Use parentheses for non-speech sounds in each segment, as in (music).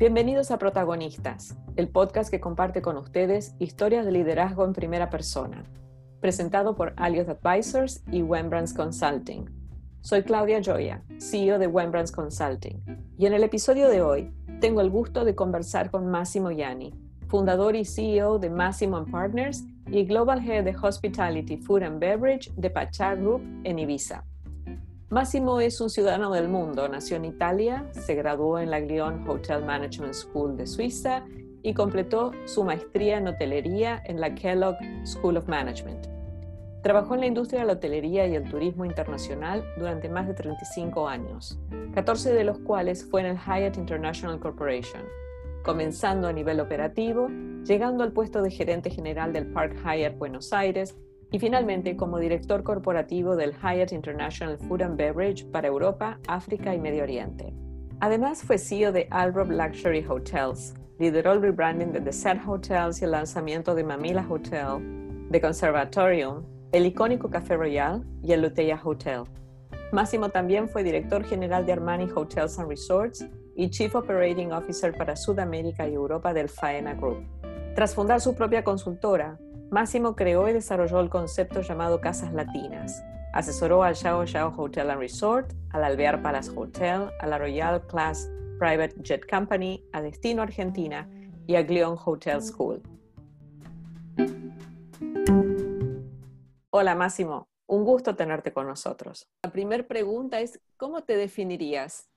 Bienvenidos a Protagonistas, el podcast que comparte con ustedes historias de liderazgo en primera persona, presentado por Aliot Advisors y Wembrands Consulting. Soy Claudia Joya, CEO de Wembrands Consulting, y en el episodio de hoy tengo el gusto de conversar con Massimo Yanni, fundador y CEO de Massimo Partners y Global Head de Hospitality, Food and Beverage de Pachá Group en Ibiza. Máximo es un ciudadano del mundo, nació en Italia, se graduó en la Glion Hotel Management School de Suiza y completó su maestría en hotelería en la Kellogg School of Management. Trabajó en la industria de la hotelería y el turismo internacional durante más de 35 años, 14 de los cuales fue en el Hyatt International Corporation, comenzando a nivel operativo, llegando al puesto de gerente general del Park Hyatt Buenos Aires y finalmente como director corporativo del Hyatt International Food and Beverage para Europa, África y Medio Oriente. Además fue CEO de Alrob Luxury Hotels, lideró el rebranding de Desert Hotels y el lanzamiento de Mamila Hotel, The Conservatorium, el icónico Café Royal y el Luteya Hotel. Máximo también fue director general de Armani Hotels and Resorts y Chief Operating Officer para Sudamérica y Europa del Faena Group. Tras fundar su propia consultora, Máximo creó y desarrolló el concepto llamado Casas Latinas. Asesoró al Xiao Xiao Hotel and Resort, al Alvear Palace Hotel, a la Royal Class Private Jet Company, a Destino Argentina y a Glion Hotel School. Hola Máximo, un gusto tenerte con nosotros. La primera pregunta es, ¿cómo te definirías?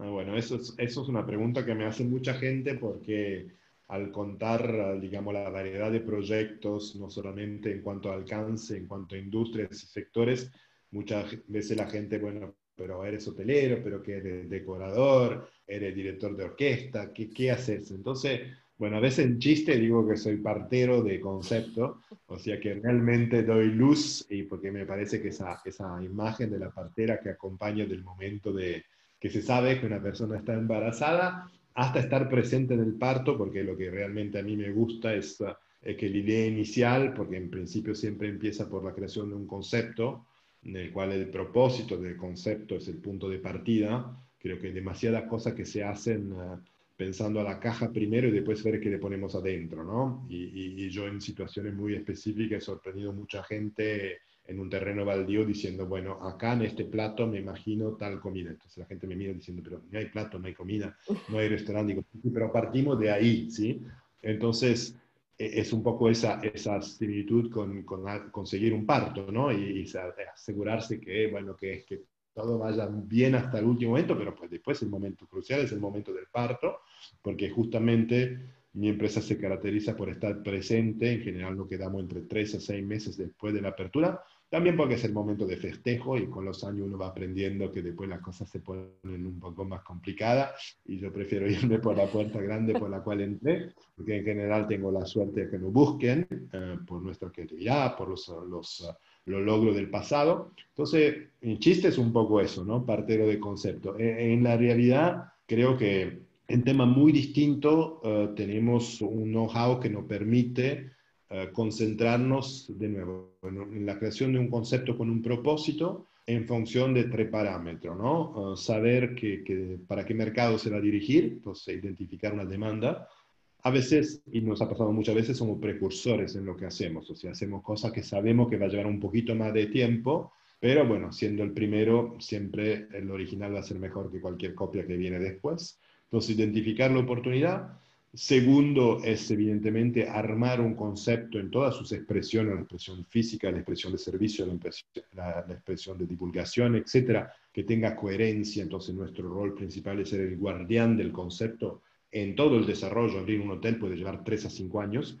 Ah, bueno, eso es, eso es una pregunta que me hace mucha gente porque al contar, digamos, la variedad de proyectos, no solamente en cuanto a alcance, en cuanto a industrias y sectores, muchas veces la gente, bueno, pero eres hotelero, pero que eres decorador, eres director de orquesta, ¿qué, qué haces? Entonces, bueno, a veces en chiste digo que soy partero de concepto, o sea que realmente doy luz y porque me parece que esa, esa imagen de la partera que acompaña del momento de que se sabe que una persona está embarazada hasta estar presente en el parto, porque lo que realmente a mí me gusta es eh, que la idea inicial, porque en principio siempre empieza por la creación de un concepto, en el cual el propósito del concepto es el punto de partida. Creo que hay demasiadas cosas que se hacen eh, pensando a la caja primero y después ver qué le ponemos adentro, ¿no? Y, y yo en situaciones muy específicas he sorprendido mucha gente en un terreno baldío diciendo, bueno, acá en este plato me imagino tal comida. Entonces la gente me mira diciendo, pero no hay plato, no hay comida, no hay restaurante. Digo, pero partimos de ahí, ¿sí? Entonces e, es un poco esa, esa similitud con, con conseguir un parto, ¿no? Y, asegurarse que, bueno, que, que todo vaya bien hasta el último momento, pero pues después el momento crucial es el momento del parto, porque justamente mi empresa se caracteriza por estar presente, en general nos quedamos entre tres a seis meses después de la apertura, también porque es el momento de festejo y con los años uno va aprendiendo que después las cosas se ponen un poco más complicadas y yo prefiero (laughs) irme por la puerta grande por la cual entré, porque en general tengo la suerte de que nos busquen eh, por nuestra creatividad, por los, los, los, logros del pasado. Entonces, el chiste es un poco eso, ¿no? Partero de concepto. E, en la realidad, creo que en tema muy distinto eh, tenemos un know-how que nos permite eh, concentrarnos de nuevo en, la creación de un concepto con un propósito en función de tres parámetros, ¿no? Eh, saber que, para qué mercado se va a dirigir, entonces identificar una demanda. A veces, y nos ha pasado muchas veces, somos precursores en lo que hacemos, o sea, hacemos cosas que sabemos que va a llevar un poquito más de tiempo, pero bueno, siendo el primero, siempre el original va a ser mejor que cualquier copia que viene después. Entonces, identificar la oportunidad, Segundo es evidentemente armar un concepto en todas sus expresiones, la expresión física, la expresión de servicio, la expresión, de divulgación, etcétera, que tenga coherencia. Entonces nuestro rol principal es ser el guardián del concepto en todo el desarrollo. Abrir un hotel puede llevar tres a cinco años.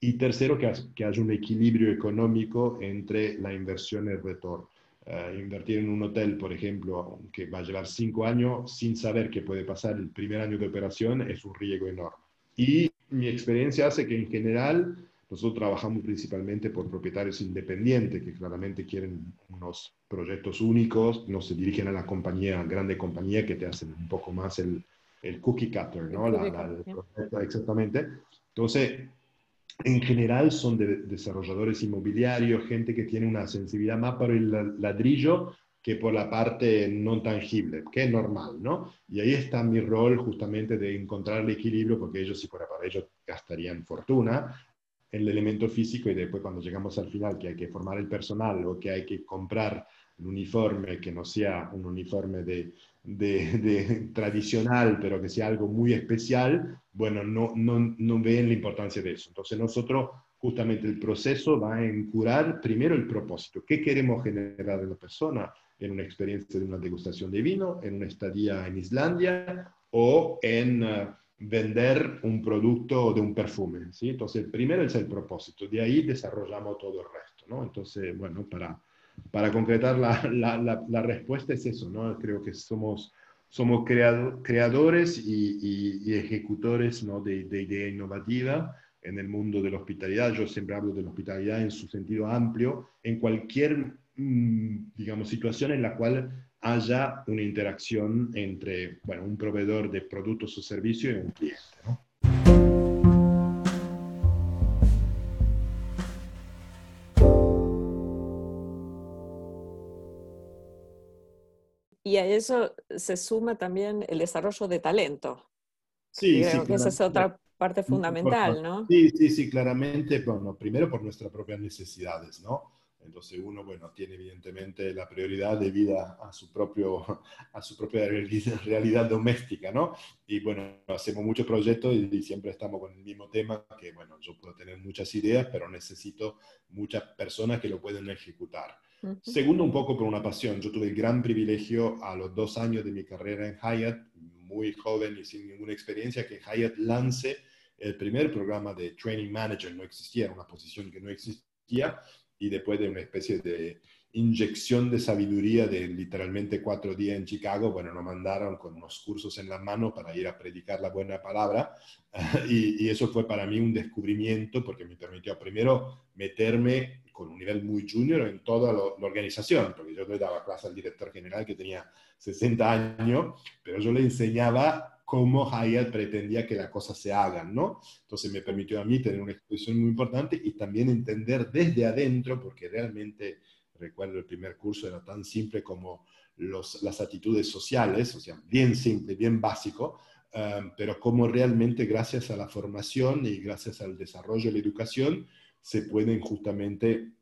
Y tercero, que, haya un equilibrio económico entre la inversión y el retorno. Eh, invertir en un hotel, por ejemplo, que va a llevar cinco años sin saber qué puede pasar el primer año de operación, es un riesgo enorme. Y mi experiencia hace que en general nosotros trabajamos principalmente por propietarios independientes que claramente quieren unos proyectos únicos, no se dirigen a la compañía, grande compañía que te hacen un poco más el, el cookie cutter, ¿no? La, exactamente. Entonces, en general son de, desarrolladores inmobiliarios, gente que tiene una sensibilidad más para el ladrillo que por la parte no tangible, que es normal, ¿no? Y ahí está mi rol justamente de encontrar el equilibrio, porque ellos, si fuera para ellos, gastarían fortuna en el elemento físico y después cuando llegamos al final, que hay que formar el personal o que hay que comprar un uniforme que no sea un uniforme de, de, tradicional, pero que sea algo muy especial, bueno, no, no, no ven la importancia de eso. Entonces nosotros, justamente el proceso va a encurar primero el propósito. ¿Qué queremos generar en la persona? En una experiencia de una degustación de vino, en una estadía en Islandia o en uh, vender un producto de un perfume. ¿sí? Entonces, primero es el propósito. De ahí desarrollamos todo el resto. ¿no? Entonces, bueno, para para concretar la, respuesta es eso, ¿no? Creo que somos, somos creadores y, ejecutores ¿no? de, de, idea innovativa en el mundo de la hospitalidad. Yo siempre hablo de la hospitalidad en su sentido amplio, en cualquier, digamos, situación en la cual haya una interacción entre, bueno, un proveedor de productos o servicios y un cliente, ¿no? Y a eso se suma también el desarrollo de talento. Sí, Creo que esa es otra parte fundamental, ¿no? Sí, sí, sí, claramente, bueno, primero por nuestras propias necesidades, ¿no? Entonces uno, bueno, tiene evidentemente la prioridad de vida a su, propio, a su propia realidad doméstica, ¿no? Y bueno, hacemos muchos proyectos y, siempre estamos con el mismo tema, que bueno, yo puedo tener muchas ideas, pero necesito muchas personas que lo puedan ejecutar. Segundo, un poco por una pasión. Yo tuve el gran privilegio a los dos años de mi carrera en Hyatt, muy joven y sin ninguna experiencia, que Hyatt lance el primer programa de Training Manager. No existía, era una posición que no existía. Y después de una especie de inyección de sabiduría de literalmente cuatro días en Chicago, bueno, nos mandaron con unos cursos en la mano para ir a predicar la buena palabra. (laughs) y, y eso fue para mí un descubrimiento porque me permitió primero meterme con un nivel muy junior en toda la organización, porque yo le daba clase al director general que tenía 60 años, pero yo le enseñaba cómo Hyatt pretendía que las cosas se hagan, ¿no? Entonces me permitió a mí tener una exposición muy importante y también entender desde adentro, porque realmente, recuerdo el primer curso era tan simple como los, las actitudes sociales, o sea, bien simple, bien básico, um, pero cómo realmente gracias a la formación y gracias al desarrollo de la educación, se pueden justamente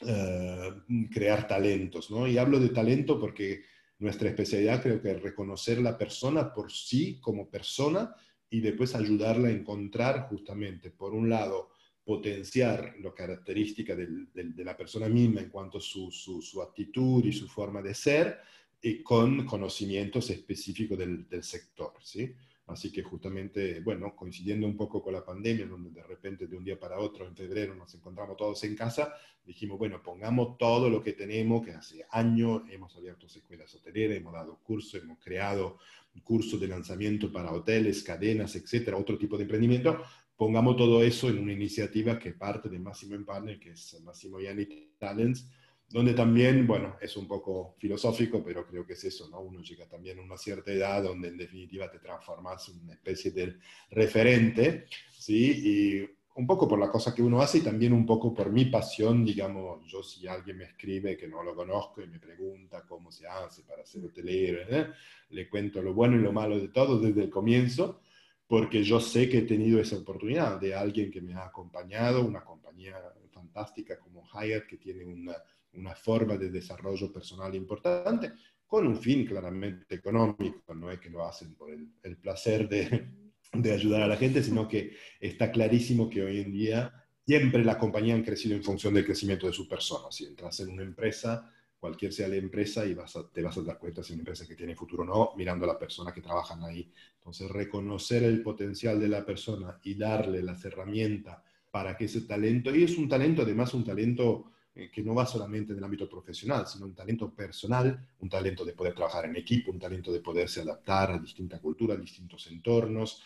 eh, crear talentos, ¿no? Y hablo de talento porque nuestra especialidad creo que es reconocer la persona por sí como persona y después ayudarla a encontrar justamente, por un lado, potenciar la característica de la persona misma en cuanto a su, su, actitud y su forma de ser, y con conocimientos específicos del, del sector, ¿sí? Así que justamente, bueno, coincidiendo un poco con la pandemia, donde de repente de un día para otro, en febrero, nos encontramos todos en casa, dijimos, bueno, pongamos todo lo que tenemos, que hace años hemos abierto escuelas hoteleras, hemos dado cursos, hemos creado cursos de lanzamiento para hoteles, cadenas, etcétera, otro tipo de emprendimiento, pongamos todo eso en una iniciativa que parte de Máximo Partner, que es Máximo Yanni Talents, donde también, bueno, es un poco filosófico, pero creo que es eso, ¿no? Uno llega también a una cierta edad donde en definitiva te transformas en una especie de referente, ¿sí? Y un poco por la cosa que uno hace y también un poco por mi pasión, digamos, yo si alguien me escribe que no lo conozco y me pregunta cómo se hace para ser hotelero, ¿eh? le cuento lo bueno y lo malo de todo desde el comienzo, porque yo sé que he tenido esa oportunidad de alguien que me ha acompañado, una compañía fantástica como Hyatt, que tiene una una forma de desarrollo personal importante, con un fin claramente económico, no es que lo hacen por el, placer de, de, ayudar a la gente, sino que está clarísimo que hoy en día siempre las compañías han crecido en función del crecimiento de su persona. Si entras en una empresa, cualquier sea la empresa, y vas te vas a dar cuenta si es una empresa que tiene futuro o no, mirando a las personas que trabajan ahí. Entonces, reconocer el potencial de la persona y darle las herramientas para que ese talento, y es un talento, además un talento eh, que no va solamente en el ámbito profesional, sino un talento personal, un talento de poder trabajar en equipo, un talento de poderse adaptar a distintas culturas, distintos entornos,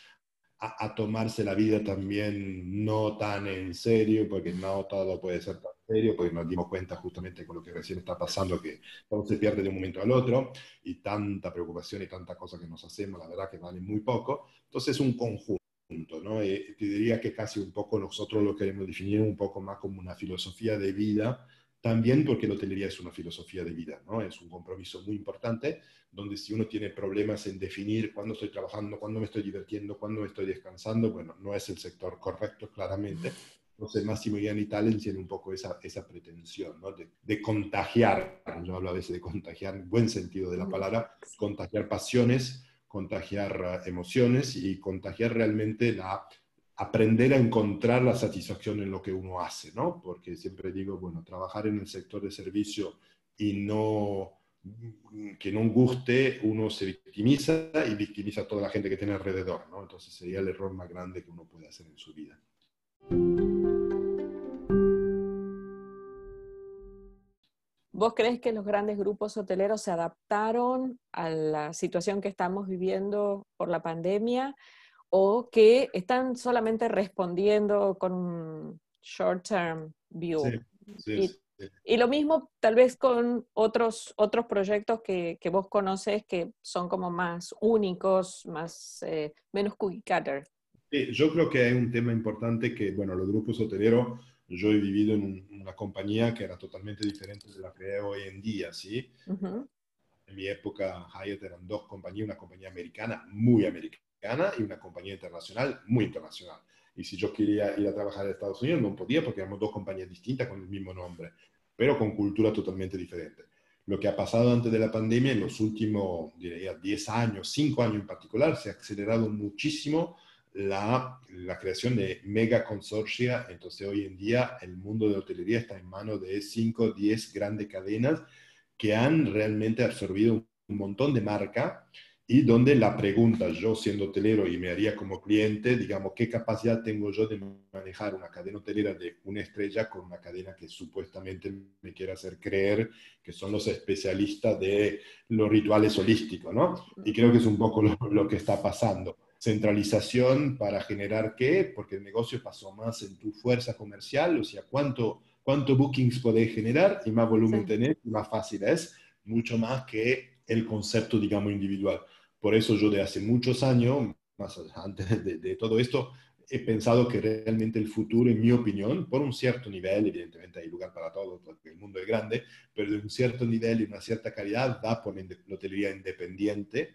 a, tomarse la vida también no tan en serio, porque no todo puede ser tan serio, porque nos dimos cuenta justamente con lo que recién está pasando, que todo se pierde de un momento al otro, y tanta preocupación y tanta cosa que nos hacemos, la verdad que vale muy poco. Entonces es un conjunto. ¿No? Eh, te diría que casi un poco nosotros lo queremos definir un poco más como una filosofía de vida también porque la hotelería es una filosofía de vida, ¿no? Es un compromiso muy importante, donde si uno tiene problemas en definir cuándo estoy trabajando, cuándo me estoy divirtiendo, cuándo me estoy descansando, bueno, no es el sector correcto, claramente. Entonces, Massimo Ian Talent tiene un poco esa, esa pretensión, ¿no? De, de, contagiar, yo hablo a veces de contagiar, en buen sentido de la palabra, contagiar pasiones, contagiar emociones y contagiar realmente la aprender a encontrar la satisfacción en lo que uno hace, ¿no? Porque siempre digo, bueno, trabajar en el sector de servicio y no que no guste, uno se victimiza y victimiza a toda la gente que tiene alrededor, ¿no? Entonces sería el error más grande que uno puede hacer en su vida. ¿Vos crees que los grandes grupos hoteleros se adaptaron a la situación que estamos viviendo por la pandemia o que están solamente respondiendo con un short-term view. y, lo mismo tal vez con otros, otros proyectos que, que, vos conoces que son como más únicos, más, eh, menos cookie cutter. yo creo que hay un tema importante que, bueno, los grupos hoteleros, yo he vivido en una compañía que era totalmente diferente de la que hay hoy en día, ¿sí? En mi época, Hyatt eran dos compañías, una compañía americana, muy americana y una compañía internacional muy internacional. Y si yo quería ir a trabajar en Estados Unidos, no podía porque éramos dos compañías distintas con el mismo nombre, pero con cultura totalmente diferente. Lo que ha pasado antes de la pandemia, en los últimos, diría, 10 años, 5 años en particular, se ha acelerado muchísimo la, la, creación de mega consorcia. Entonces, hoy en día, el mundo de hotelería está en manos de 5 o 10 grandes cadenas que han realmente absorbido un montón de marca y donde la pregunta, yo siendo hotelero y me haría como cliente, digamos, ¿qué capacidad tengo yo de manejar una cadena hotelera de una estrella con una cadena que supuestamente me quiere hacer creer que son los especialistas de los rituales holísticos, ¿no? Y creo que es un poco lo, que está pasando. Centralización para generar qué, porque el negocio pasó más en tu fuerza comercial, o sea, cuánto, cuánto bookings podés generar y más volumen tener, más fácil es, mucho más que el concepto, digamos, individual. Por eso yo de hace muchos años, más antes de, todo esto, he pensado que realmente el futuro, en mi opinión, por un cierto nivel, evidentemente hay lugar para todo, porque el mundo es grande, pero de un cierto nivel y una cierta calidad va por la hotelería independiente,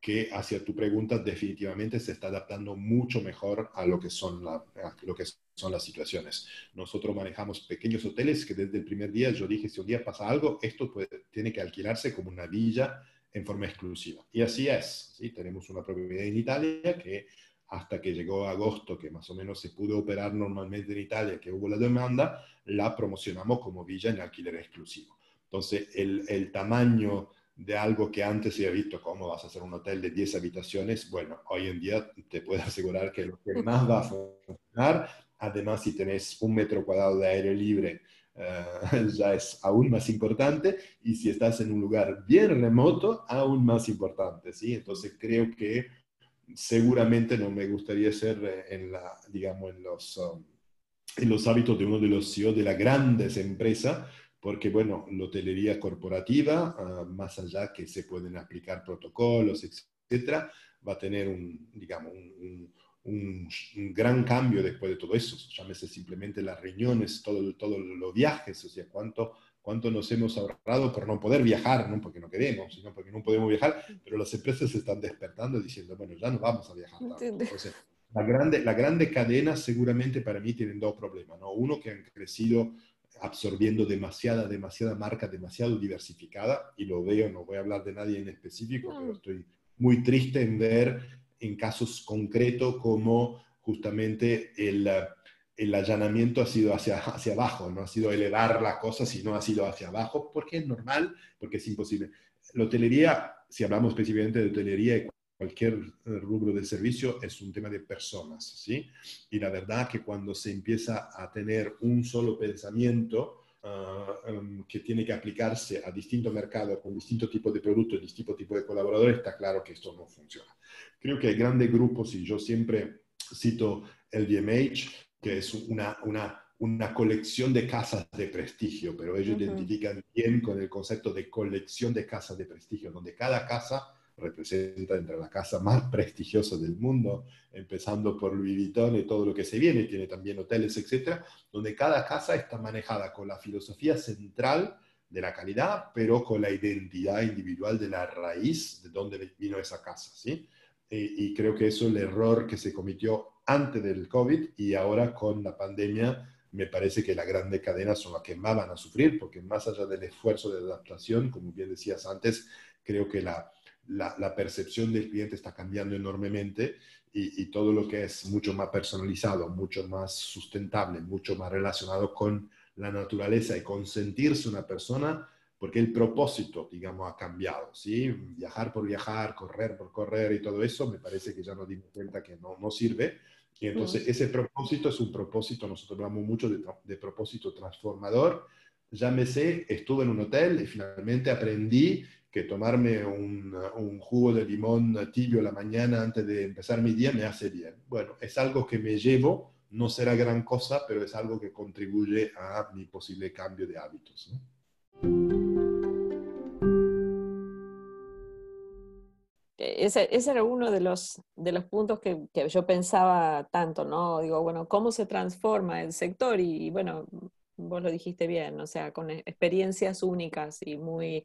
que hacia tu pregunta definitivamente se está adaptando mucho mejor a lo que son, lo que son las situaciones. Nosotros manejamos pequeños hoteles que desde el primer día yo dije, si un día pasa algo, esto tiene que alquilarse como una villa en forma exclusiva. Y así es, ¿sí? tenemos una propiedad en Italia que hasta que llegó agosto, que más o menos se pudo operar normalmente en Italia, que hubo la demanda, la promocionamos como villa en alquiler exclusivo. Entonces, el, el tamaño de algo que antes se había visto como vas a hacer un hotel de 10 habitaciones, bueno, hoy en día te puedo (laughs) asegurar que lo que más va a funcionar, además si tenés un metro cuadrado de aire libre eh, (laughs) ya es aún más importante y si estás en un lugar bien remoto, aún más importante, ¿sí? Entonces creo que seguramente no me gustaría ser eh, en, la, digamos, en, los, um, en los hábitos de uno de los CEO de las grandes empresas, porque, bueno, la hotelería corporativa, ah, más allá que se pueden aplicar protocolos, etcétera, va a tener un, digamos, un un, gran cambio después de todo eso. Llámese simplemente las reuniones, todos todo los viajes, o sea, cuánto, cuánto nos hemos ahorrado por no poder viajar, no porque no queremos, sino porque no podemos viajar, pero las empresas se están despertando diciendo, bueno, ya no vamos a viajar. Entonces, la grande, la grande cadena seguramente para mí tienen dos problemas, ¿no? Uno que han crecido absorbiendo demasiada, demasiada marca, demasiado diversificada, y lo veo, no voy a hablar de nadie en específico, pero estoy muy triste en ver en casos concretos como justamente el, el allanamiento ha sido hacia, hacia abajo, no ha sido elevar la cosa, sino ha sido hacia abajo, porque es normal, porque es imposible. La hotelería, si hablamos específicamente de hotelería cualquier rubro de servicio, es un tema de personas, ¿sí? Y la verdad que cuando se empieza a tener un solo pensamiento, ah, em, que tiene que aplicarse a distintos mercados con distintos tipos de productos y distintos tipos de colaboradores, está claro que esto no funciona. Creo que hay grandes grupos, y yo siempre cito el DMH, que es una, una, una colección de casas de prestigio, pero ellos identifican bien con el concepto de colección de casas de prestigio, donde cada casa representa entre la casa más (laughs) prestigiosa del mundo, empezando por Louis Vuitton y todo lo que se viene, tiene también hoteles, etcétera, donde cada casa está manejada con la filosofía central de la calidad, pero con la identidad individual de la raíz de donde vino esa casa, ¿sí? Y, creo que eso es el error que se cometió antes del COVID y ahora con la pandemia me parece que las grandes cadenas son las que más van a sufrir, porque más allá del esfuerzo de adaptación, como bien decías antes, creo que la, la, percepción del cliente está cambiando enormemente y, todo lo que es mucho más personalizado, mucho más sustentable, mucho más relacionado con la naturaleza y con sentirse una persona, porque el propósito, digamos, ha cambiado, ¿sí? Viajar por viajar, correr por correr y todo eso, me parece que ya nos dimos cuenta que no, no sirve. Y entonces ese propósito es un propósito, nosotros hablamos mucho de, de propósito transformador. Ya me sé, estuve en un hotel y finalmente aprendí que tomarme un, un, jugo de limón tibio la mañana antes de empezar mi día me hace bien. Bueno, es algo que me llevo, no será gran cosa, pero es algo que contribuye a mi posible cambio de hábitos. Ese, ese, era uno de los, de los puntos que, que, yo pensaba tanto, ¿no? Digo, bueno, ¿cómo se transforma el sector? Y, bueno, vos lo dijiste bien, o sea, con e, experiencias únicas y muy,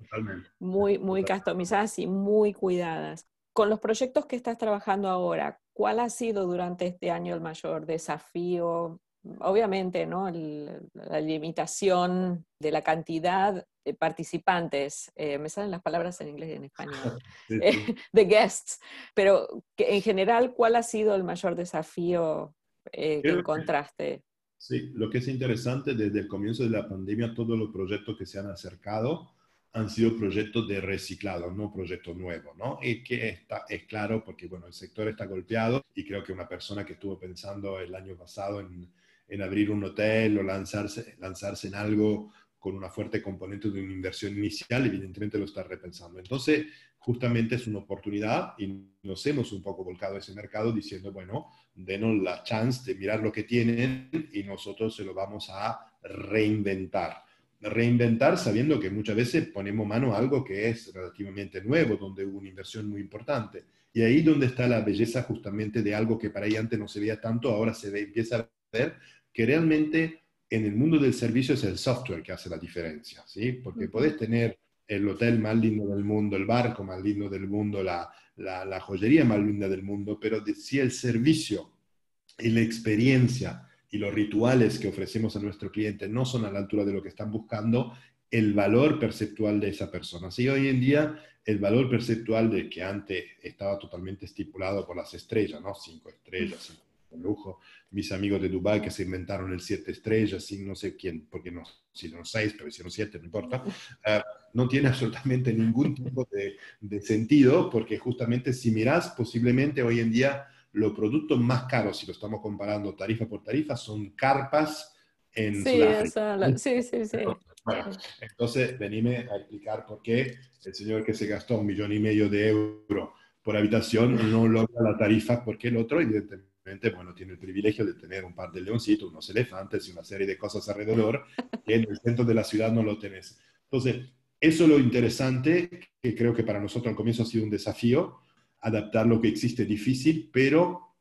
muy, muy customizadas y muy cuidadas. Con los proyectos que estás trabajando ahora, ¿cuál ha sido durante este año el mayor desafío? Obviamente, ¿no? la limitación de la cantidad de participantes, eh, me salen las palabras en inglés y en español, (laughs) eh, (laughs) de guests, pero en general, ¿cuál ha sido el mayor desafío eh, que encontraste? Sí, lo que es interesante, desde el comienzo de la pandemia, todos los proyectos que se han acercado han sido proyectos de reciclado, no proyectos nuevos, ¿no? Y que está, es claro porque, bueno, el sector está golpeado y creo que una persona que estuvo pensando el año pasado en, en abrir un hotel o lanzarse, lanzarse en algo con una fuerte componente de una inversión inicial, evidentemente lo está repensando. Entonces, justamente es una oportunidad y nos hemos un poco volcado a ese mercado diciendo, bueno, denos la chance de mirar lo que tienen y nosotros se lo vamos a reinventar. Reinventar sabiendo que muchas veces ponemos mano a algo que es relativamente nuevo, donde hubo una inversión muy importante. Y ahí donde está la belleza justamente de algo que para ahí antes no se veía tanto, ahora se ve, empieza a ver que realmente en el mundo del servicio es el software que hace la diferencia, ¿sí? Porque podés tener el hotel más lindo del mundo, el barco más lindo del mundo, la, la, joyería más linda del mundo, pero si el servicio y la experiencia y los rituales que ofrecemos a nuestro cliente no son a la altura de lo que están buscando, el valor perceptual de esa persona. Si hoy en día el valor perceptual de que antes estaba totalmente estipulado por las estrellas, ¿no? Cinco estrellas, lujo. Mis amigos de Dubai que se inventaron el siete estrellas, sin no sé quién, porque no hicieron seis, pero hicieron siete, no importa. Uh, no tiene absolutamente ningún tipo de, de, sentido, porque justamente si miras, posiblemente hoy en día los productos más caros, si lo estamos comparando tarifa por tarifa, son carpas en sí, Sudáfrica. sí, sí, sí. Bueno, entonces venime a explicar por qué el señor que se gastó un millón y medio de euros por habitación no logra la tarifa, porque el otro, evidentemente, bueno, tiene el privilegio de tener un par de leoncitos, unos elefantes y una serie de cosas alrededor que en el centro de la ciudad no lo tenés. Entonces, eso es lo interesante, que creo que para nosotros al comienzo ha sido un desafío, adaptar lo que existe difícil, pero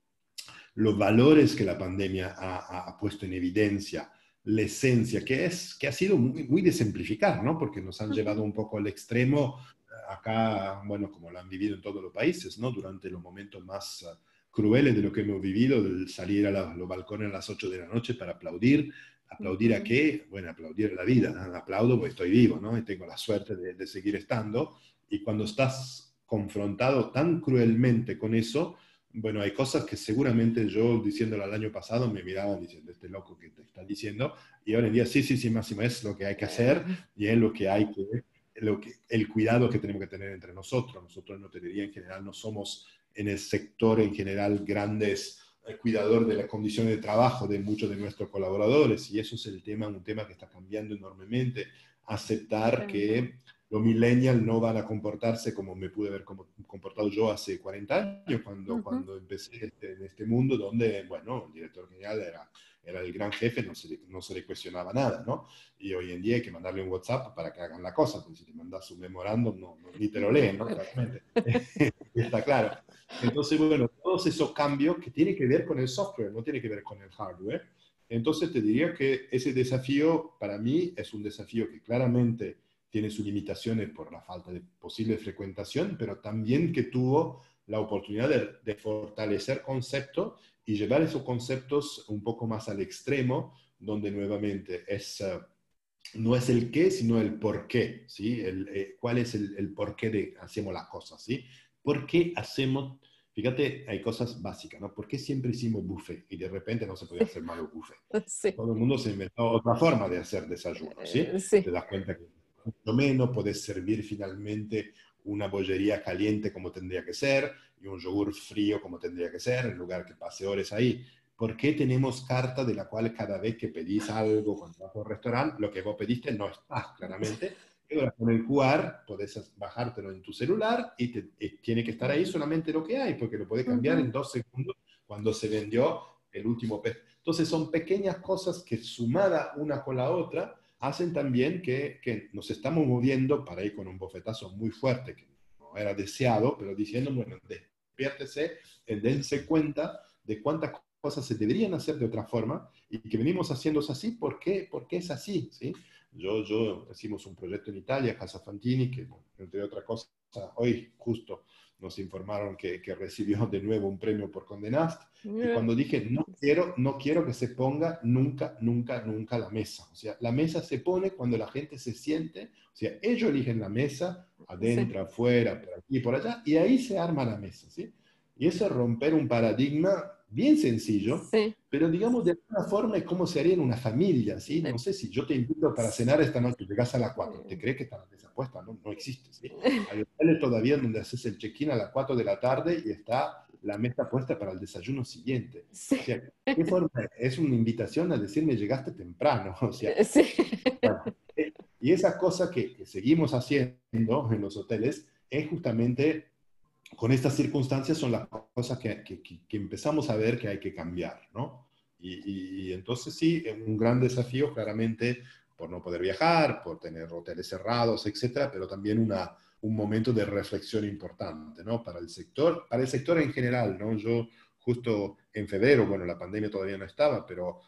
los valores que la pandemia ha, puesto en evidencia, la esencia, que, es, que ha sido muy, muy de simplificar, ¿no? Porque nos han llevado un poco al extremo, acá, bueno, como lo han vivido en todos los países, ¿no? Durante los momentos más crueles de lo que hemos vivido, de salir a los balcones a las 8 de la noche para aplaudir. ¿Aplaudir a qué? Bueno, aplaudir la vida. Aplaudo porque estoy vivo, ¿no? Y tengo la suerte de, seguir estando. Y cuando estás confrontado tan cruelmente con eso, bueno, hay cosas que seguramente yo diciéndolo el año pasado me miraban diciendo, este loco que te está diciendo, y ahora en día sí, sí, sí, Máximo, es lo que hay que hacer y es lo que hay que, lo que, el cuidado que tenemos que tener entre nosotros. Nosotros en hotelería en general no somos en el sector en general grandes eh, cuidador de las condiciones de trabajo de muchos de nuestros colaboradores. Y eso es el tema, un tema que está cambiando enormemente. Aceptar que los millennials no van a comportarse como me pude haber comportado yo hace 40 años cuando, cuando empecé este, en este mundo donde, bueno, el director general era era el gran jefe, no se, no se le cuestionaba nada, ¿no? Y hoy en día hay que mandarle un WhatsApp para que hagan la cosa, porque si le mandas un memorándum, no, ni te lo leen, ¿no? Claramente. (laughs) Está claro. Entonces, bueno, todos esos cambios que tienen que ver con el software, no tiene que ver con el hardware. Entonces, te diría que ese desafío, para mí, es un desafío que claramente tiene sus limitaciones por la falta de posible frecuentación, pero también que tuvo la oportunidad de, de fortalecer conceptos y llevar esos conceptos un poco más al extremo, donde nuevamente es, uh, no es el qué, sino el por qué, ¿sí? El, eh, ¿Cuál es el, el, por qué de hacemos las cosas, ¿sí? ¿Por qué hacemos, fíjate, hay cosas básicas, ¿no? ¿Por qué siempre hicimos buffet y de repente no se podía hacer malo buffet? (laughs) Sí. Todo el mundo se inventó otra forma de hacer desayuno, ¿sí? Eh, sí. Te das cuenta que mucho menos, podés servir finalmente una bollería caliente como tendría que ser y un yogur frío como tendría que ser, en lugar que pase horas ahí. ¿Por qué tenemos carta de la cual cada vez que pedís algo cuando vas a un restaurante, lo que vos pediste no está claramente? con el QR podés bajártelo en tu celular y, tiene que estar ahí solamente lo que hay, porque lo podés cambiar en dos segundos cuando se vendió el último pez. Entonces son pequeñas cosas que sumadas una con la otra hacen también que, que, nos estamos moviendo para ir con un bofetazo muy fuerte, que no era deseado, pero diciendo, bueno, despiértese, dense cuenta de cuántas cosas se deberían hacer de otra forma y que venimos haciendo así, ¿por qué? Porque es así, ¿sí? Yo, yo hicimos un proyecto en Italia, Casa Fantini, que entre otras cosas, hoy justo nos informaron que, que, recibió de nuevo un premio por Condenast. Y cuando dije, no quiero, no quiero que se ponga nunca, nunca, nunca la mesa. O sea, la mesa se pone cuando la gente se siente, o sea, ellos eligen la mesa, adentro, afuera, por aquí, por allá, y ahí se arma la mesa, ¿sí? Y eso es romper un paradigma bien sencillo, pero digamos de alguna forma es como se haría en una familia, ¿sí? No sé si yo te invito para cenar esta noche, llegas a las 4, ¿te crees que está la mesa puesta? No, no existe, ¿sí? Hay hoteles todavía donde haces el check-in a las 4 de la tarde y está la mesa puesta para el desayuno siguiente. O sea, ¿qué forma? Es una invitación a decirme llegaste temprano, (laughs) o sea. Sí. Eh, y esa cosa que, que seguimos haciendo en los hoteles es justamente con estas circunstancias son las cosas que, que, empezamos a ver que hay que cambiar, ¿no? Y, y, entonces sí, un gran desafío claramente por no poder viajar, por tener hoteles cerrados, etcétera, pero también una, un momento de reflexión importante, ¿no? Para el sector, para el sector en general, ¿no? Yo justo en febrero, bueno, la pandemia todavía no estaba, pero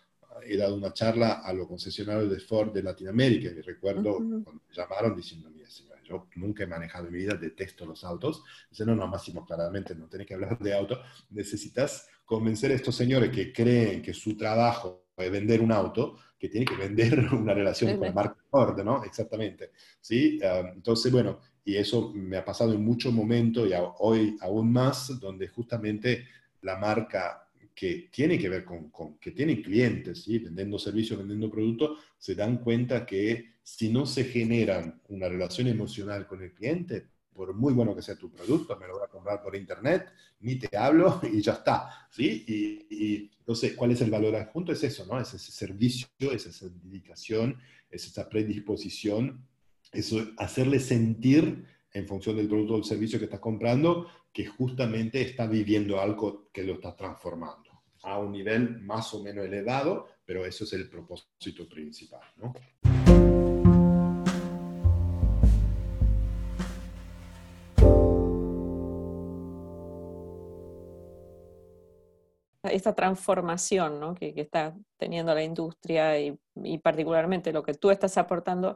he dado una charla a los concesionarios de Ford de Latinoamérica y recuerdo cuando me llamaron diciendo, mira, señor, yo nunca he manejado en mi vida, detesto los autos. Dice, no, no, Máximo, claramente no tenés que hablar de auto. Necesitas convencer a estos señores que creen que su trabajo es vender un auto, que tiene que vender (laughs) una relación con la marca Ford, ¿no? Exactamente. ¿Sí? Ah, entonces, bueno, y eso me ha pasado en muchos momentos y hoy aún más, donde justamente la marca que tiene que ver con, que tienen clientes, ¿sí? vendiendo servicios, vendiendo productos, se dan cuenta que si no se generan una relación emocional con el cliente, por muy bueno que sea tu producto, me lo voy a comprar por internet, ni te hablo (laughs) y ya está, ¿sí? Y, entonces, ¿cuál es el valor adjunto? Es eso, ¿no? Es ese servicio, es esa dedicación, es esa predisposición, eso, hacerle sentir en función del producto o del servicio que estás comprando, que justamente está viviendo algo que lo está transformando a un nivel más o menos elevado, pero eso es el propósito principal, ¿no? esta transformación ¿no? que, que, está teniendo la industria y, y, particularmente lo que tú estás aportando,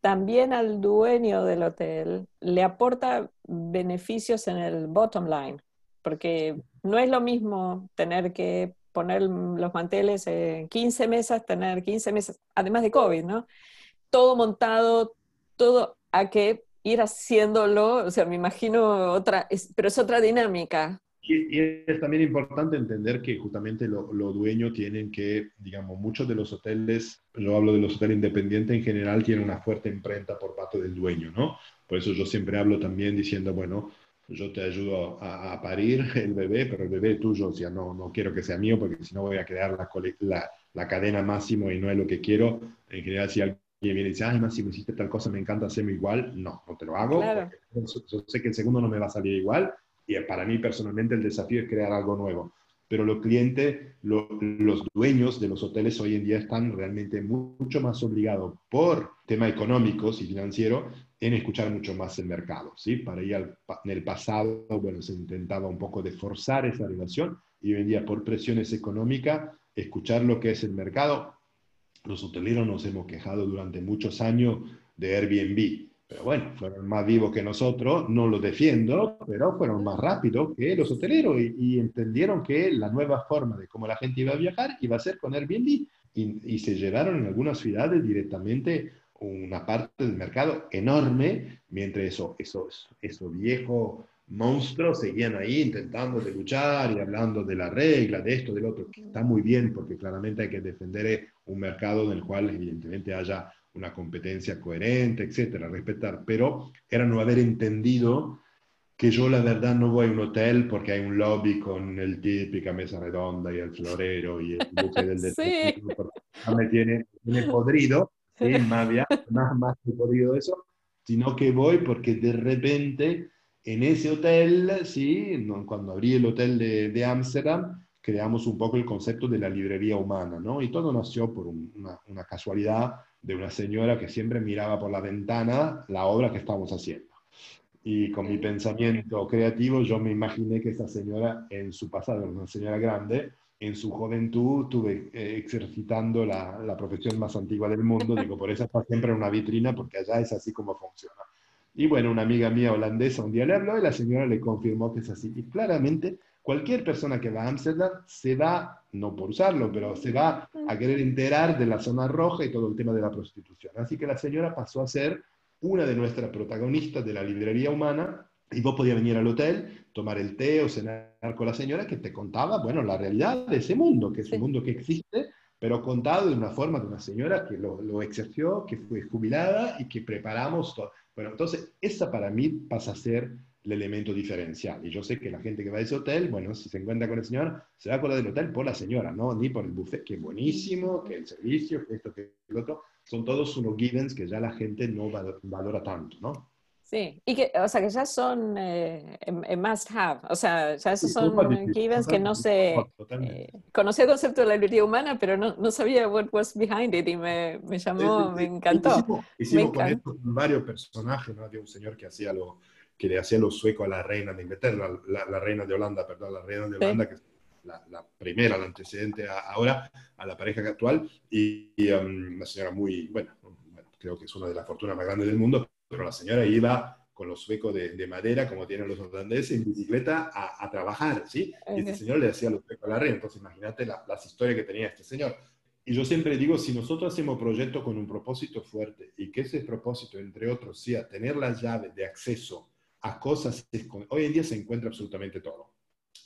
también al dueño del hotel le aporta beneficios en el bottom line, porque no es lo mismo tener que poner los manteles en 15 mesas, tener 15 mesas, además de COVID, ¿no? Todo montado, todo a que ir haciéndolo, o sea, me imagino otra, pero es otra dinámica, y, es también importante entender que justamente los lo dueños tienen que, digamos, muchos de los hoteles, yo hablo de los hoteles independientes en general, tienen una fuerte imprenta por parte del dueño, ¿no? Por eso yo siempre hablo también diciendo, bueno, yo te ayudo a, parir el bebé, pero el bebé es tuyo, o sea, no, no quiero que sea mío porque si no voy a crear la, la, la, cadena máximo y no es lo que quiero. En general, si alguien viene y dice, ay, Máximo, hiciste tal cosa, me encanta hacerme igual, no, no te lo hago. Yo sé que el segundo no me va a salir igual y para mí personalmente el desafío es crear algo nuevo. pero los clientes, los dueños de los hoteles hoy en día están realmente mucho más obligados por temas económicos y financieros en escuchar mucho más el mercado. ¿sí? Para en el pasado, bueno, se intentaba un poco de forzar esa relación y hoy día por presiones económicas, escuchar lo que es el mercado. Los hoteleros nos hemos quejado durante muchos años de Airbnb pero bueno, fueron más vivos que nosotros, no lo defiendo, pero fueron más rápidos que los hoteleros y, entendieron que la nueva forma de cómo la gente iba a viajar iba a ser con Airbnb y, y se llevaron en algunas ciudades directamente una parte del mercado enorme, mientras eso, esos, esos viejos monstruos seguían ahí intentando de luchar y hablando de la regla, de esto, del otro, que está muy bien porque claramente hay que defender un mercado en el cual evidentemente haya una competencia coherente, etcétera, respetar, pero era no haber entendido que yo la verdad no voy a un hotel porque hay un lobby con el típica mesa redonda y el florero y el buque del (laughs) sí. me tiene, podrido, más, más, más podrido eso, sino que voy porque de repente en ese hotel, sí, cuando abrí el hotel de Ámsterdam, creamos un poco el concepto de la librería humana, ¿no? Y todo nació por una, una casualidad de una señora que siempre miraba por la ventana la obra que estábamos haciendo. Y con mi pensamiento creativo yo me imaginé que esa señora en su pasado, una señora grande, en su juventud estuve eh, ejercitando la, la, profesión más antigua del mundo, (laughs) digo, por eso está siempre en una vitrina, porque allá es así como funciona. Y bueno, una amiga mía holandesa un día le habló y la señora le confirmó que es así. Y claramente cualquier persona que va a Amsterdam se va, no por usarlo, pero se va a querer enterar de la zona roja y todo el tema de la prostitución. Así que la señora pasó a ser una de nuestras protagonistas de la librería humana y vos podías venir al hotel, tomar el té o cenar con la señora que te contaba, bueno, la realidad de ese mundo, que es un mundo que existe, pero contado de una forma de una señora que lo, lo ejerció, que fue jubilada y que preparamos todo. Bueno, entonces, esa para mí pasa a ser el elemento diferencial. Y yo sé que la gente que va a ese hotel, bueno, si se encuentra con el señor, se va a acordar del hotel por la señora, ¿no? Ni por el buffet, que es buenísimo, que el servicio, que esto, que el otro. Son todos unos givens que ya la gente no valora tanto, ¿no? Sí, y que, o sea, que ya son eh, must have, o sea, ya esos son givens que no sé, eh, conocía el concepto de la librería humana, pero no, no, sabía what was behind it y me, me llamó, me encantó. Hicimos, con, varios personajes, ¿no? Había un señor que hacía lo, que le hacía los suecos a la reina de Inglaterra, la, reina de Holanda, perdón, la reina de Holanda, que es la, primera, la antecedente ahora, a la pareja actual, y, um, una señora muy, bueno, creo que es una de las fortunas más grandes del mundo, pero la señora iba con los suecos de, madera, como tienen los holandeses, en bicicleta a, trabajar, ¿sí? Y este señor le hacía los suecos a la reina, entonces imagínate las historias que tenía este señor. Y yo siempre digo, si nosotros hacemos proyectos con un propósito fuerte y que ese propósito, entre otros, sea tener la llave de acceso a cosas. Hoy en día se encuentra absolutamente todo.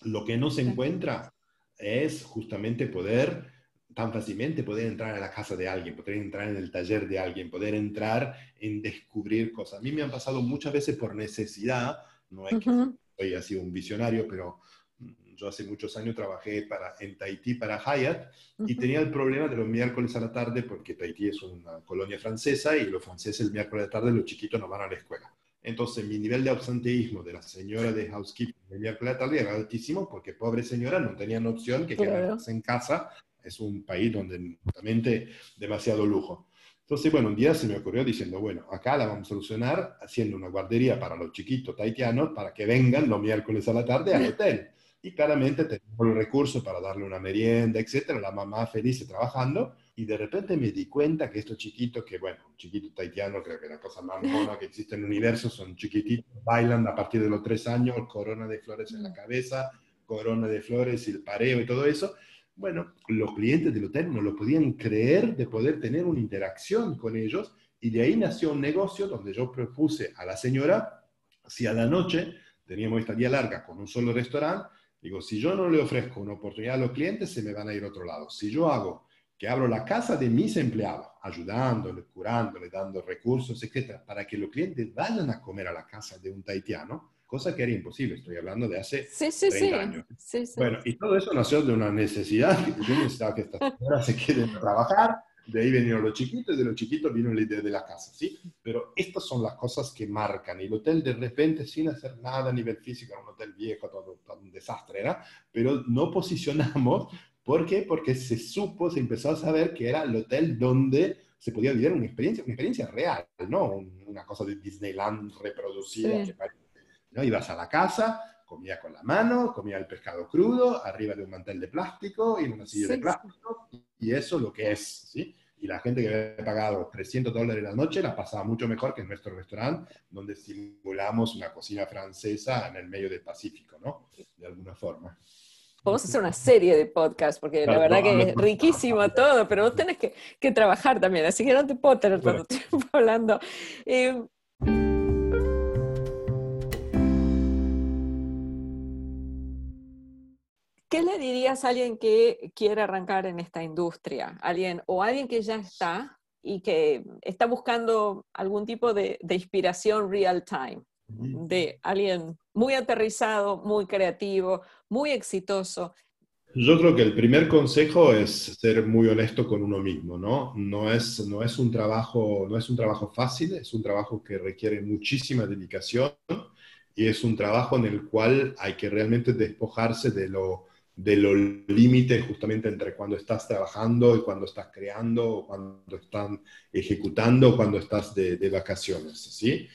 Lo que no se encuentra es justamente poder tan fácilmente poder entrar a la casa de alguien, poder entrar en el taller de alguien, poder entrar en descubrir cosas. A mí me han pasado muchas veces por necesidad, no es que soy así un visionario, pero mm, yo hace muchos años trabajé para, en Tahití para Hyatt y tenía el problema de los miércoles a la tarde porque Tahití es una colonia francesa y los franceses el miércoles a la tarde los chiquitos no van a la escuela. Entonces, mi nivel de absenteísmo de la señora de housekeeping de mi plata era altísimo porque, pobre señora, no tenían opción que quedarse en casa. Es un país donde realmente demasiado lujo. Entonces, bueno, un día se me ocurrió diciendo, bueno, acá la vamos a solucionar haciendo una guardería para los chiquitos taitianos para que vengan los miércoles a la tarde al hotel. Y claramente tenemos los recursos para darle una merienda, etcétera, la mamá feliz trabajando y de repente me di cuenta que estos chiquitos, que bueno, chiquitos taitianos, creo que la cosa más mona que existe en el universo, son chiquititos, bailan a partir de los tres años, corona de flores en la cabeza, corona de flores y el pareo y todo eso. Bueno, los clientes del hotel no lo podían creer de poder tener una interacción con ellos y de ahí nació un negocio donde yo propuse a la señora, si a la noche teníamos esta día larga con un solo restaurante, digo, si yo no le ofrezco una oportunidad a los clientes, se me van a ir a otro lado. Si yo hago que abro la casa de mis empleados, ayudándole, curándole, dando recursos, etcétera, para que los clientes vayan a comer a la casa de un taitiano, cosa que era imposible, estoy hablando de hace sí, sí, 30 años. Bueno, y todo eso nació de una necesidad, (laughs) yo necesitaba que estas señoras se queden a trabajar, de ahí vinieron los chiquitos y de los chiquitos vino la idea de la casa, ¿sí? Pero estas son las cosas que marcan. Y el hotel de repente, sin hacer nada a nivel físico, era un hotel viejo, todo, todo un desastre era, pero no posicionamos. ¿Por qué? Porque se supo, se empezó a saber que era el hotel donde se podía vivir una experiencia, una experiencia real, ¿no? Una cosa de Disneyland reproducida. ¿No? Ibas a la casa, comía con la mano, comía el pescado crudo, arriba de un mantel de plástico y en una silla de plástico, y eso lo que es, ¿sí? Y la gente que había pagado 300 dólares la noche la pasaba mucho mejor que en nuestro restaurante, donde simulamos una cocina francesa en el medio del Pacífico, ¿no? De alguna forma. Vamos a hacer una serie de podcasts, porque la verdad que es riquísimo todo, pero vos tenés que, que, trabajar también, así que no te puedo tener tanto (laughs) tiempo hablando. Eh, ¿Qué le dirías a alguien que quiere arrancar en esta industria? Alguien o alguien que ya está y que está buscando algún tipo de, de inspiración real time, de alguien muy aterrizado, muy creativo, muy exitoso. Yo creo que el primer consejo es ser muy honesto con uno mismo, ¿no? No es, no es, un, trabajo, no es un trabajo fácil, es un trabajo que requiere muchísima dedicación y es un trabajo en el cual hay que realmente despojarse de lo de los límites justamente entre cuando estás trabajando y cuando estás creando, cuando están ejecutando, cuando estás de, de vacaciones, ¿sí?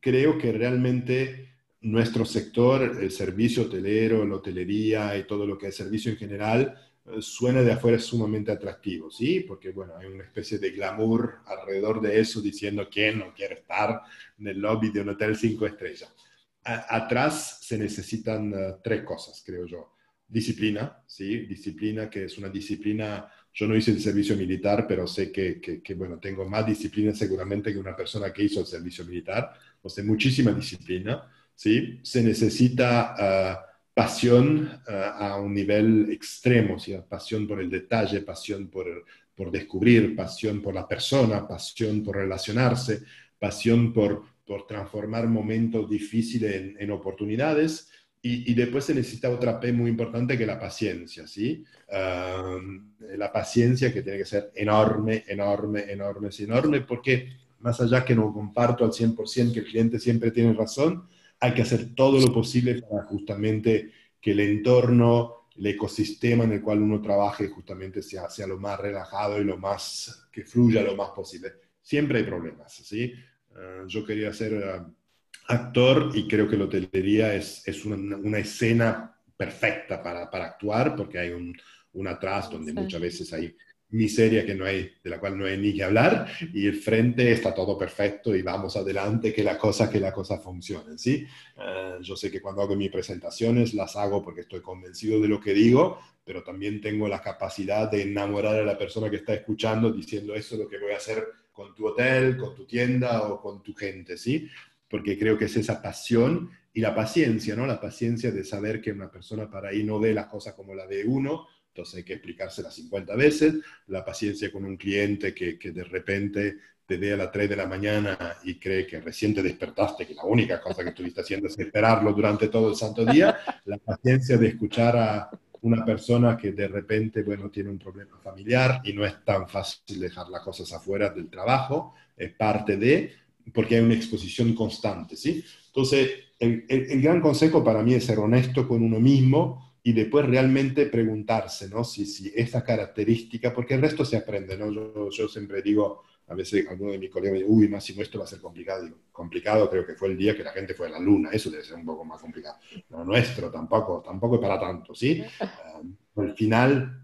creo que realmente nuestro sector, el servicio hotelero, la hotelería y todo lo que es servicio en general, eh, suena de afuera sumamente atractivo, ¿sí? Porque, bueno, hay una especie de glamour alrededor de eso diciendo quién no quiere estar en el lobby de un hotel cinco estrellas. atrás se necesitan eh, tres cosas, creo yo. Disciplina, ¿sí? Disciplina que es una disciplina yo no hice el servicio militar, pero sé que, que, bueno, tengo más disciplina seguramente que una persona que hizo el servicio militar. O sea, muchísima disciplina, ¿sí? Se necesita ah, pasión ah, a un nivel extremo, ¿sí? Pasión por el detalle, pasión por, por descubrir, pasión por la persona, pasión por relacionarse, pasión por, por transformar momentos difíciles en, en oportunidades y, después se necesita otra P muy importante que la paciencia, ¿sí? la paciencia que tiene que ser enorme, enorme, enorme, enorme, porque más allá que no comparto al 100% que el cliente siempre tiene razón, hay que hacer todo lo posible para justamente que el entorno, el ecosistema en el cual uno trabaje justamente sea, sea lo más relajado y lo más, que fluya lo más posible. Siempre hay problemas, ¿sí? Ah, yo quería hacer... Ah, actor y creo que la hotelería es, es una, una, escena perfecta para, para, actuar porque hay un, un atrás donde muchas veces hay miseria que no hay, de la cual no hay ni que hablar y el frente está todo perfecto y vamos adelante que la cosa, que la cosa funcione, ¿sí? Uh, yo sé que cuando hago mis presentaciones las hago porque estoy convencido de lo que digo, pero también tengo la capacidad de enamorar a la persona que está escuchando diciendo eso es lo que voy a hacer con tu hotel, con tu tienda o con tu gente, ¿sí? Porque creo que es esa pasión y la paciencia, ¿no? La paciencia de saber que una persona para ahí no ve las cosas como la ve uno, entonces hay que explicárselas 50 veces, la paciencia con un cliente que, que de repente te ve a las 3 de la mañana y cree que recién te despertaste, que la única cosa que estuviste haciendo es esperarlo durante todo el santo día, la paciencia de escuchar a una persona que de repente, bueno, tiene un problema familiar y no es tan fácil dejar las cosas afuera del trabajo, es parte de, porque hay una exposición constante, ¿sí? Entonces, el, el, gran consejo para mí es ser honesto con uno mismo y después realmente preguntarse, ¿no? Si, si esa característica, porque el resto se aprende, ¿no? Yo, yo siempre digo, a veces alguno de mis colegas me dice, uy, Máximo, esto va a ser complicado. Digo, complicado creo que fue el día que la gente fue a la luna, eso debe ser un poco más complicado. Lo nuestro tampoco, tampoco es para tanto, ¿sí? Uh, (laughs) al final,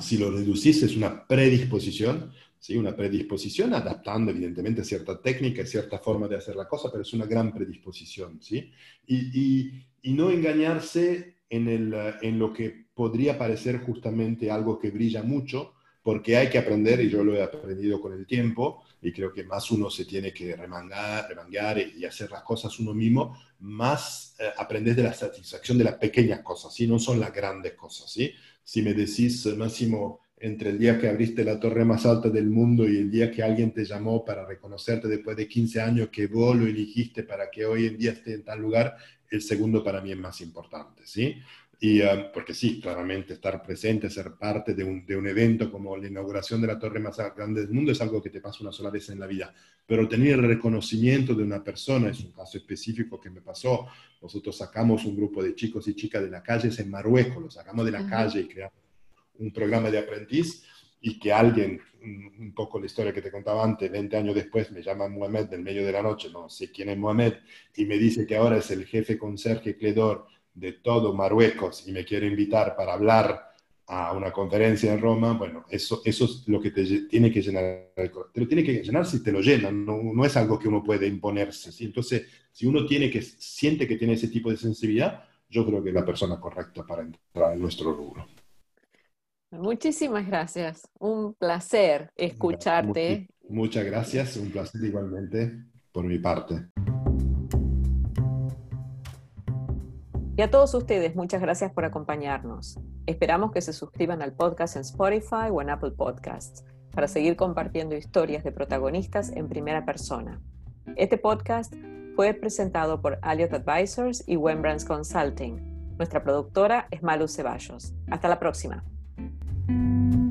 si lo reducís, es una predisposición, ¿sí? una predisposición, adaptando evidentemente cierta técnica y cierta forma de hacer la cosa, pero es una gran predisposición. ¿sí? Y, y, no engañarse en, el, en lo que podría parecer justamente algo que brilla mucho, porque hay que aprender, y yo lo he aprendido con el tiempo, y creo que más uno se tiene que remangar, remangar y hacer las cosas uno mismo, más eh, aprendes de la satisfacción de las pequeñas cosas, ¿sí? no son las grandes cosas. ¿sí? Si me decís, Máximo, entre el día que abriste la torre más alta del mundo y el día que alguien te llamó para reconocerte después de 15 años que vos lo elegiste para que hoy en día esté en tal lugar, el segundo para mí es más importante, ¿sí? y, ah, porque sí, claramente estar presente, ser parte de un, de un, evento como la inauguración de la torre más grande del mundo es algo que te pasa una sola vez en la vida, pero tener el reconocimiento de una persona es un caso específico que me pasó. Nosotros sacamos un grupo de chicos y chicas de la calle en Marruecos, los sacamos de la calle y creamos un programa de aprendiz y que alguien, un poco la historia que te contaba antes, 20 años después me llama Mohamed del medio de la noche, no sé quién es Mohamed, y me dice que ahora es el jefe conserje Cledor de todo Marruecos y me quiere invitar para hablar a una conferencia en Roma, bueno, eso, eso es lo que te tiene que llenar el corazón. Te lo tiene que llenar si te lo llenan, no, no es algo que uno puede imponerse. ¿sí? Entonces, si uno tiene que, siente que tiene ese tipo de sensibilidad, yo creo que es la persona correcta para entrar en nuestro rubro. Muchísimas gracias. Un placer escucharte. Muchas gracias. Un placer igualmente por mi parte. Y a todos ustedes, muchas gracias por acompañarnos. Esperamos que se suscriban al podcast en Spotify o en Apple Podcasts para seguir compartiendo historias de protagonistas en primera persona. Este podcast fue presentado por Alliot Advisors y Wembrands Consulting. Nuestra productora es Malu Ceballos. Hasta la próxima. Thank you.